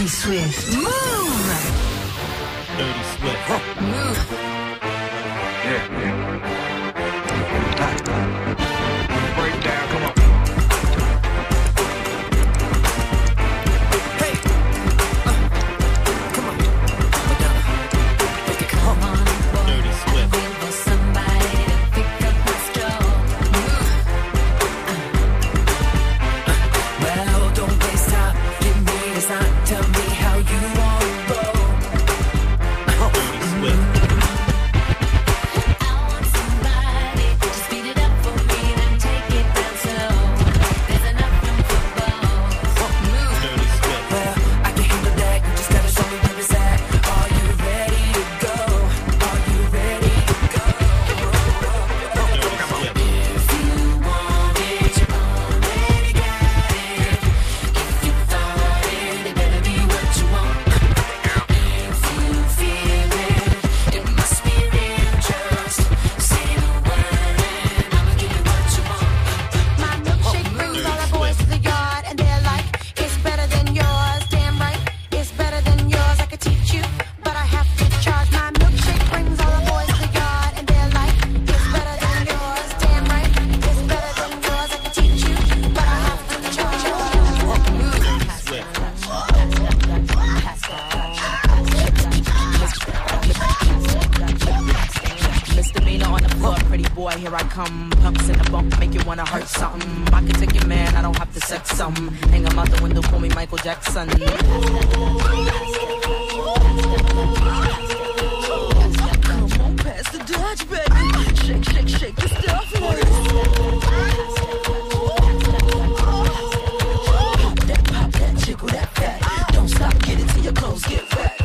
Dirty Swift. Mouv'! Dirty Swift. Mouv'. Break something. I can take your man, I don't have to sex some. Hang him out the window, call me Michael Jackson. Come on, pass the Dutch. Shake, shake, shake your stuff, Pop that, that, fat. Don't stop, get it till your clothes get wet.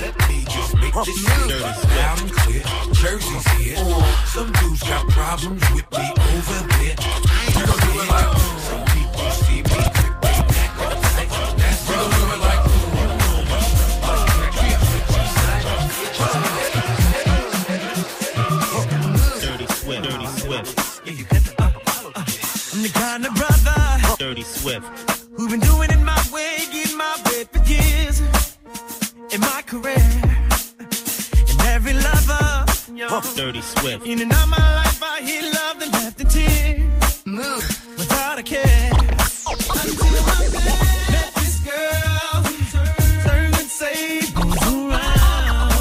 Let me just make this loud and clear. Jersey's here. Some dudes got problems with me over there. We gon' do it like some people see me with their neck on tight. That's we gon' do it like Dirty Swift. Dirty Swift. I'm the kind of brother Dirty Swift. who been doing it my way, getting my way for years in my career. And every lover, yo, Dirty Swift. in and out my life, I hear love and left in tears Mouv'. without a care. Until I met this girl, turn and say goes around.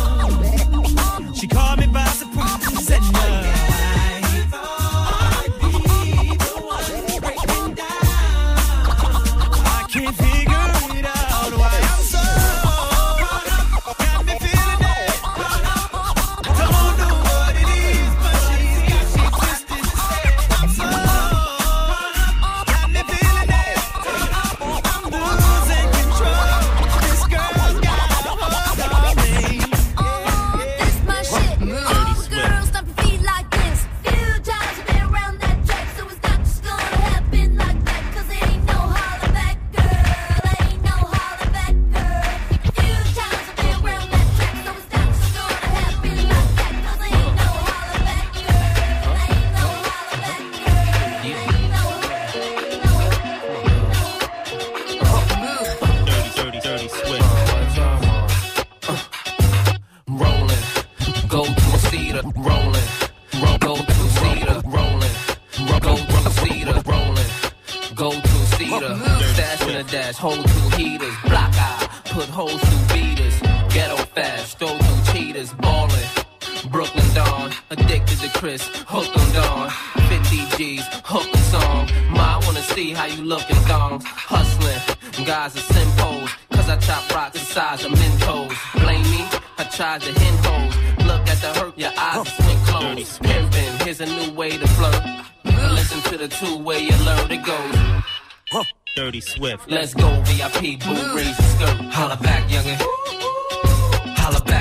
She called me by surprise and said no. I thought I'd Go to cedar, rolling. Ro- Go to cedar, rolling. Ro- Go to cedar, rolling. Go to cedar. Stash in a dash, hold two heaters. Block eye, put holes through beaters. Ghetto fast, throw through cheaters. Ballin'. Brooklyn Dawn, addicted to Chris, hooked on Dawn. 50 G's, hooked the song. Ma, I wanna see how you look in thongs. Hustling, guys are simpos. Cause I chop rocks the size of Mentos. Blame me, I tried to hint holes. The hurt, your eyes are swing closed. Pimpin', here's a new way to flirt. Listen to the two-way alert, it goes. Dirty Swift. Let's go, VIP, boo, raise the skirt. Holla back, youngin'. Holla back.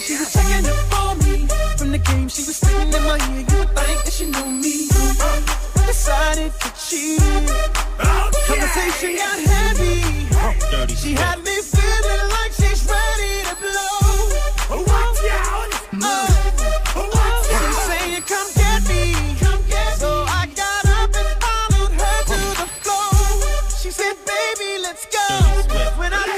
She was checking up on me. From the game, she was spitting in my ear. You would think that she knew me. Decided to cheat. Conversation got heavy. Dirty She had me feeling like she's ready to blow. Watch out! She's saying, "Come get me." So I got up and followed her to the floor. She said, "Baby, let's go." When I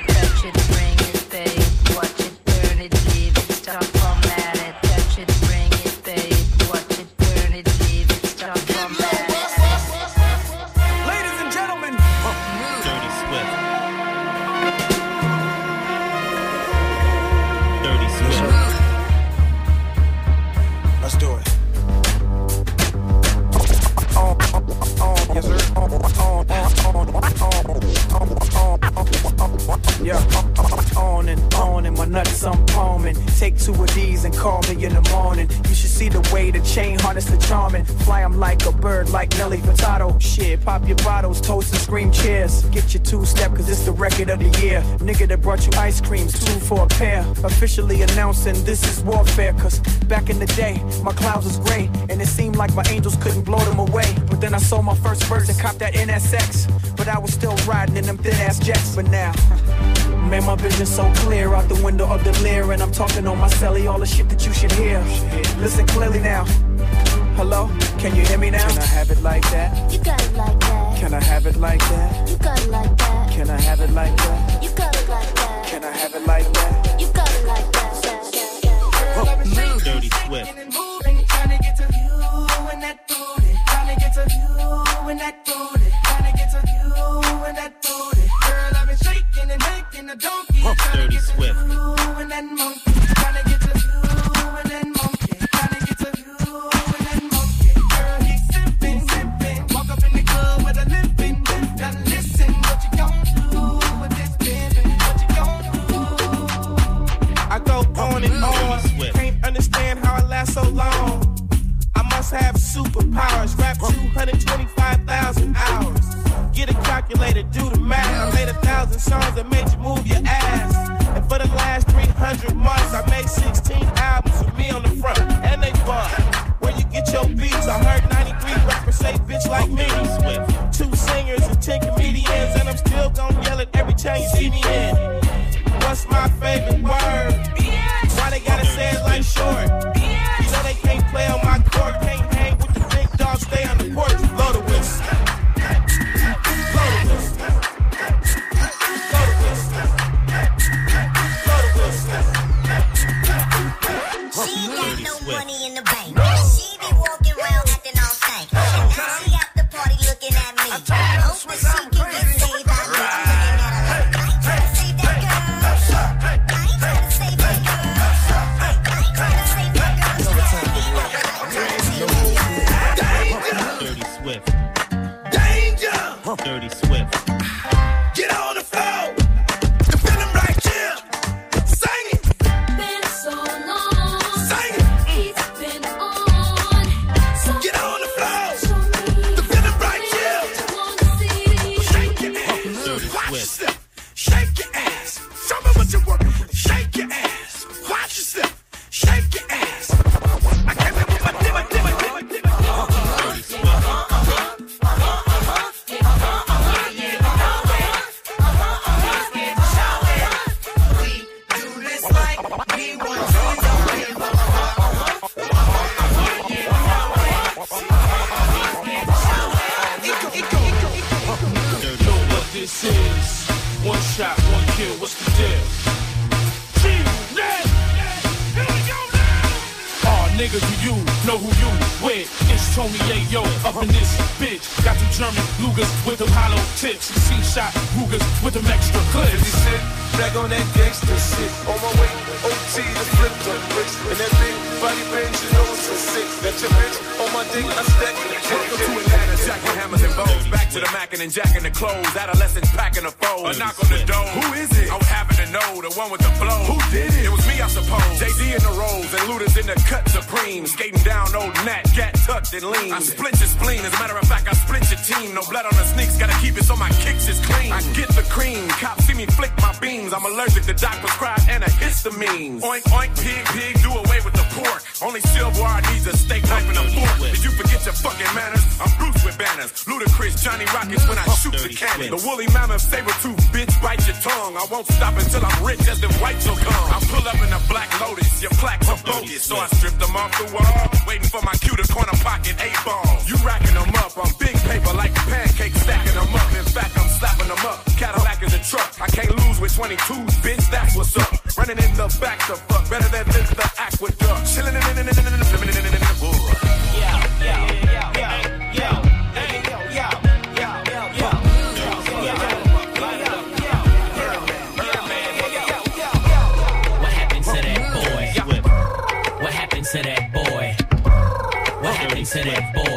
nuts I'm palming. Take two of these and call me in the morning. You should see the way the chain harness the charming. Fly 'em like a bird, like Nelly Furtado. Shit, pop your bottles, toast and scream cheers. Get your two step, cause it's the record of the year. Nigga that brought you ice creams, two for a pair. Officially announcing this is warfare, cause back in the day, my clouds was gray. And it seemed like my angels couldn't blow them away. But then I sold my first verse and copped that NSX. But I was still riding in them thin ass jets. But now, man, my vision so clear out the window of the Lear. And I'm talking on my celly, all the shit that you should hear. Listen clearly now. Hello, can you hear me now? Can I have it like that? You got it like that. Can I have it like that? You got it like that. Can I have it like that? You got it like that. Can I have it like that? You got it like that. Dirty Swift. Tryna get to you and that booty. Tryna get to you and that booty. Donkey. Tryna Dirty Swift. so long. I must have superpowers. Rap 225,000 hours. Get a calculator, do the math. I made a thousand songs that made you move your ass. And for the last 300 months, I made 16 albums with me on the front. And they bust. Where you get your beats? I heard 93 rappers say bitch like me. Swift. Two singers and 10 comedians. And I'm still gonna yell it every time you see me German Lugers with them hollow tips. C-shot Rugers with them extra clips. back on that gangster shit. On my way, OT to flip the bricks. And that big body Benz, you know it's a six. That your bitch on my dick, I stack it. Welcome to Atlanta, jacking hammers and bows. Back to the mackin' and jacking the clothes. Adolescents packing the foes. A knock on the door. Who is it? I'm having to know, the one with the flow. Who did it? It was me, I suppose. JD in the rolls and looters in the cut supreme. Skating down old Nat, gat tucked and lean. I split your spleen. As a matter of fact, I split your team. No blood on the sneaks, gotta keep it so my kicks is clean. I get the cream. Cops see me flick my beams. I'm allergic to doc prescribed antihistamines. Oink, oink, pig, pig, do away with the pork. Only silverware needs a steak knife and a fork. Did you forget your fucking manners? I'm Bruce with banners. Ludacris, Johnny Rockets when I shoot the cannon. The woolly mammoth saber tooth bitch bite your tongue. I won't stop until I'm rich as the whites will come. I pull up in a black lotus. Your plaques are bogus. So I strip them off the wall. Waiting for my cue to corner pocket eight ball. You racking them up. I'm big paper like pancakes stacking them up. In fact, I'm slapping them up. Cadillac is a truck. I can't lose with 22s, bitch. That's what's up. Running in the back to fuck. Better than this the aqueduct. Chilling in the Yeah, yeah, yeah, yeah, yeah. To that boy, what happened to that boy?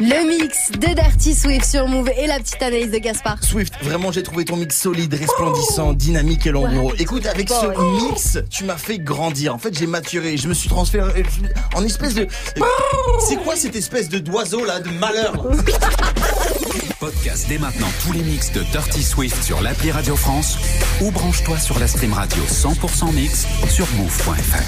Le mix de Dirty Swift sur Move et la petite analyse de Gaspard. Swift, vraiment j'ai trouvé ton mix solide, resplendissant, dynamique et langoureux. Écoute, avec ce mix, tu m'as fait grandir. En fait, j'ai maturé, je me suis transféré euh, en espèce de... C'est quoi cette espèce de d'oiseau là, de malheur? Podcast dès maintenant tous les mix de Dirty Swift sur l'appli Radio France ou branche-toi sur la stream radio 100% mix sur move.fr.